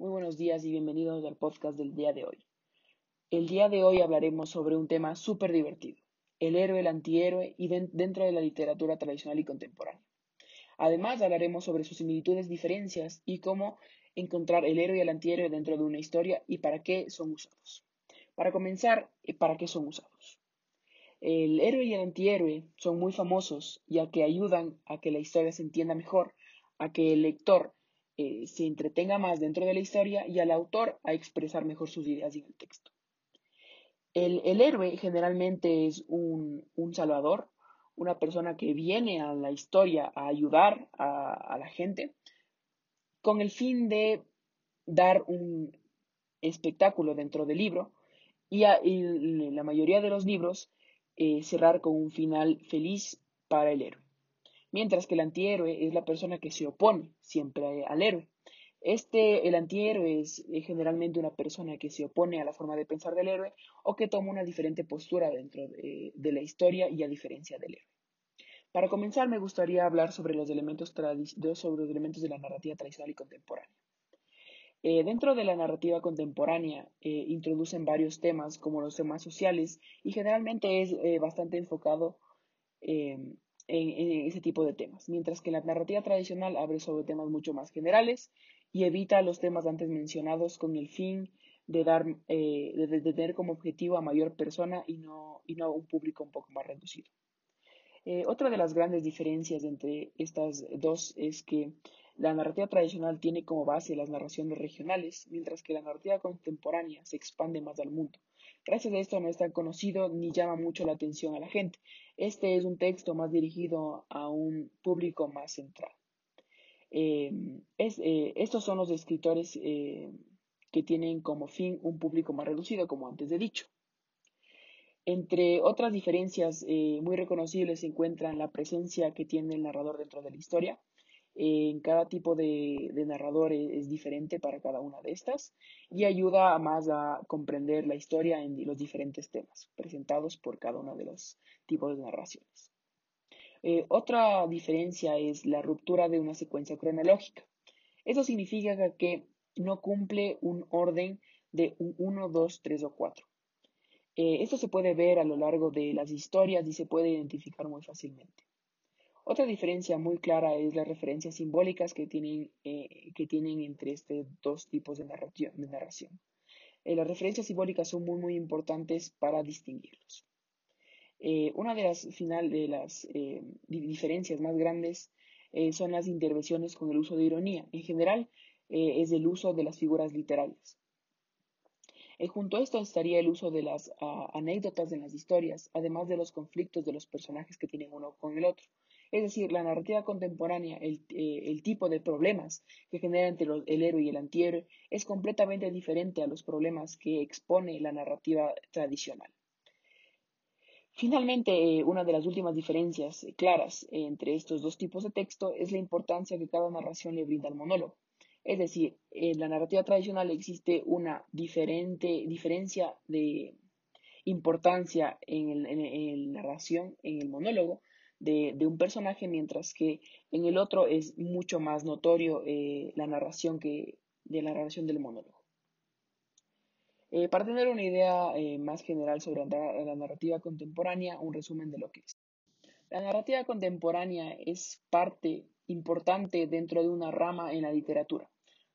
Muy buenos días y bienvenidos al podcast del día de hoy. El día de hoy hablaremos sobre un tema súper divertido, el héroe, el antihéroe y dentro de la literatura tradicional y contemporánea. Además hablaremos sobre sus similitudes, diferencias y cómo encontrar el héroe y el antihéroe dentro de una historia y para qué son usados. Para comenzar, ¿para qué son usados? El héroe y el antihéroe son muy famosos ya que ayudan a que la historia se entienda mejor, a que el lector eh, se entretenga más dentro de la historia y al autor a expresar mejor sus ideas en el texto. El, héroe generalmente es un, salvador, una persona que viene a la historia a ayudar a, la gente con el fin de dar un espectáculo dentro del libro y, la mayoría de los libros eh, cerrar con un final feliz para el héroe. Mientras que el antihéroe es la persona que se opone siempre al héroe. Este, el antihéroe es eh, generalmente una persona que se opone a la forma de pensar del héroe o que toma una diferente postura dentro de, la historia y a diferencia del héroe. Para comenzar, me gustaría hablar sobre los elementos, sobre los elementos de la narrativa tradicional y contemporánea. Eh, dentro de la narrativa contemporánea eh, introducen varios temas como los temas sociales y generalmente es bastante enfocado en, ese tipo de temas, mientras que la narrativa tradicional abre sobre temas mucho más generales y evita los temas antes mencionados con el fin de, dar, eh, de, tener como objetivo a mayor persona y no, y no a un público un poco más reducido. Eh, otra de las grandes diferencias entre estas dos es que la narrativa tradicional tiene como base las narraciones regionales, mientras que la narrativa contemporánea se expande más al mundo. Gracias a esto no es tan conocido ni llama mucho la atención a la gente. Este es un texto más dirigido a un público más central. Em, eh, estos son los escritores eh, que tienen como fin un público más reducido, como antes he dicho. Entre otras diferencias eh, muy reconocibles se encuentran la presencia que tiene el narrador dentro de la historia. En cada tipo de, narrador es, es, diferente para cada una de estas y ayuda más a comprender la historia en los diferentes temas presentados por cada uno de los tipos de narraciones. Eh, otra diferencia es la ruptura de una secuencia cronológica. Eso significa que no cumple un orden de 1, 2, 3 o 4. Eh, esto se puede ver a lo largo de las historias y se puede identificar muy fácilmente. Otra diferencia muy clara es las referencias simbólicas que tienen, eh, entre estos dos tipos de, narración. las referencias simbólicas son muy, muy importantes para distinguirlos. Eh, una de las, final, de las eh, diferencias más grandes eh, son las intervenciones con el uso de ironía. En general, es el uso de las figuras literarias. junto a esto estaría el uso de las ah, anécdotas en las historias, además de los conflictos de los personajes que tienen uno con el otro. Es decir, la narrativa contemporánea, el, el tipo de problemas que genera entre el héroe y el antihéroe, es completamente diferente a los problemas que expone la narrativa tradicional. Finalmente, eh, una de las últimas diferencias eh, claras entre estos dos tipos de texto es la importancia que cada narración le brinda al monólogo. Es decir, en la narrativa tradicional existe una diferente diferencia de importancia en, la narración, en el monólogo de, un personaje, mientras que en el otro es mucho más notorio eh, la narración que de la narración del monólogo. Eh, para tener una idea eh, más general sobre la narrativa contemporánea, un resumen de lo que es. La narrativa contemporánea es parte importante dentro de una rama en la literatura.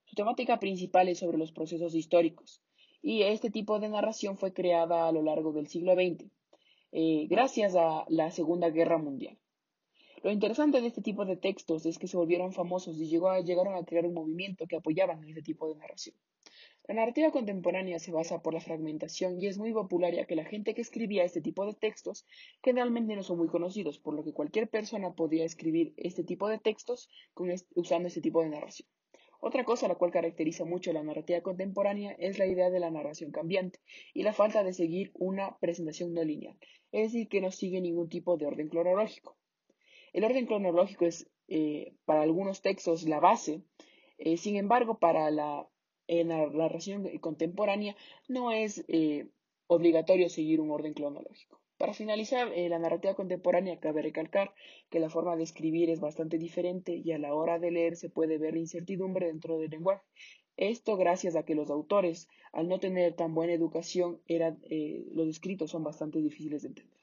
Su temática principal es sobre los procesos históricos y este tipo de narración fue creada a lo largo del siglo XX, eh, gracias a la Segunda Guerra Mundial. Lo interesante de este tipo de textos es que se volvieron famosos y llegaron a crear un movimiento que apoyaban este tipo de narración. La narrativa contemporánea se basa por la fragmentación y es muy popular ya que la gente que escribía este tipo de textos generalmente no son muy conocidos, por lo que cualquier persona podría escribir este tipo de textos usando este tipo de narración. Otra cosa la cual caracteriza mucho la narrativa contemporánea es la idea de la narración cambiante y la falta de seguir una presentación no lineal, es decir, que no sigue ningún tipo de orden cronológico. El orden cronológico es eh, para algunos textos la base, eh, sin embargo, para la en la narración contemporánea no es eh, obligatorio seguir un orden cronológico. Para finalizar, eh, la narrativa contemporánea cabe recalcar que la forma de escribir es bastante diferente y a la hora de leer se puede ver incertidumbre dentro del lenguaje, Esto gracias a que los autores, al no tener tan buena educación, eh, los escritos son bastante difíciles de entender.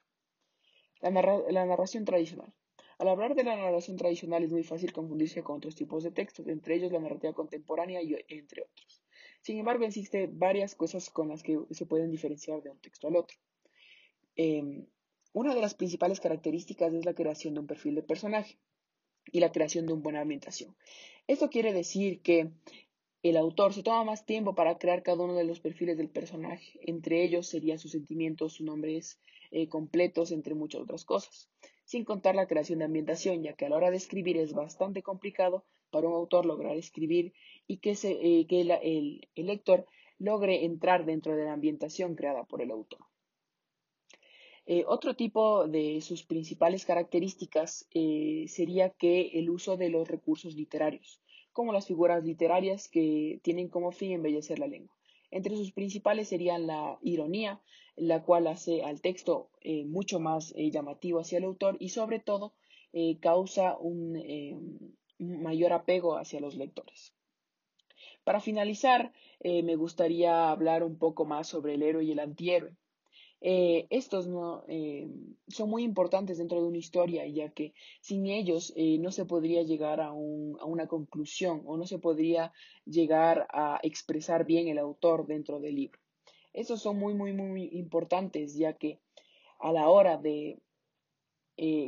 La, la narración tradicional. Al hablar de la narración tradicional es muy fácil confundirse con otros tipos de textos, entre ellos la narrativa contemporánea y entre otros. Sin embargo, existen varias cosas con las que se pueden diferenciar de un texto al otro. Em, una de las principales características es la creación de un perfil de personaje y la creación de una buena ambientación. Esto quiere decir que el autor se toma más tiempo para crear cada uno de los perfiles del personaje. Entre ellos serían sus sentimientos, sus nombres eh, completos, entre muchas otras cosas. Sin contar la creación de ambientación, ya que a la hora de escribir es bastante complicado para un autor lograr escribir y que, eh, el, lector logre entrar dentro de la ambientación creada por el autor. Eh, otro tipo de sus principales características sería que el uso de los recursos literarios como las figuras literarias que tienen como fin embellecer la lengua. Entre sus principales serían la ironía, la cual hace al texto eh, mucho más eh, llamativo hacia el autor y sobre todo eh, causa un, mayor apego hacia los lectores. Para finalizar, me gustaría hablar un poco más sobre el héroe y el antihéroe. Eh, estos no, eh, son muy importantes dentro de una historia, ya que sin ellos eh, no se podría llegar a, una conclusión o no se podría llegar a expresar bien el autor dentro del libro. Estos son muy, muy, muy importantes, ya que a la hora de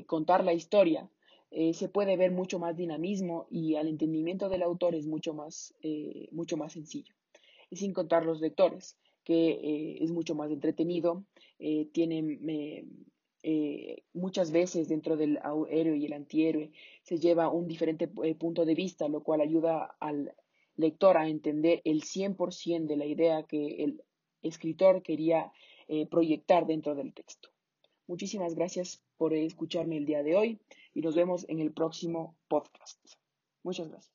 contar la historia, se puede ver mucho más dinamismo y al entendimiento del autor es mucho más, mucho más sencillo. Sin contar los lectores que eh, es mucho más entretenido, eh, tiene eh, muchas veces dentro del héroe y el antihéroe se lleva un diferente punto de vista, lo cual ayuda al lector a entender el 100% de la idea que el escritor quería proyectar dentro del texto. Muchísimas gracias por escucharme el día de hoy y nos vemos en el próximo podcast. Muchas gracias.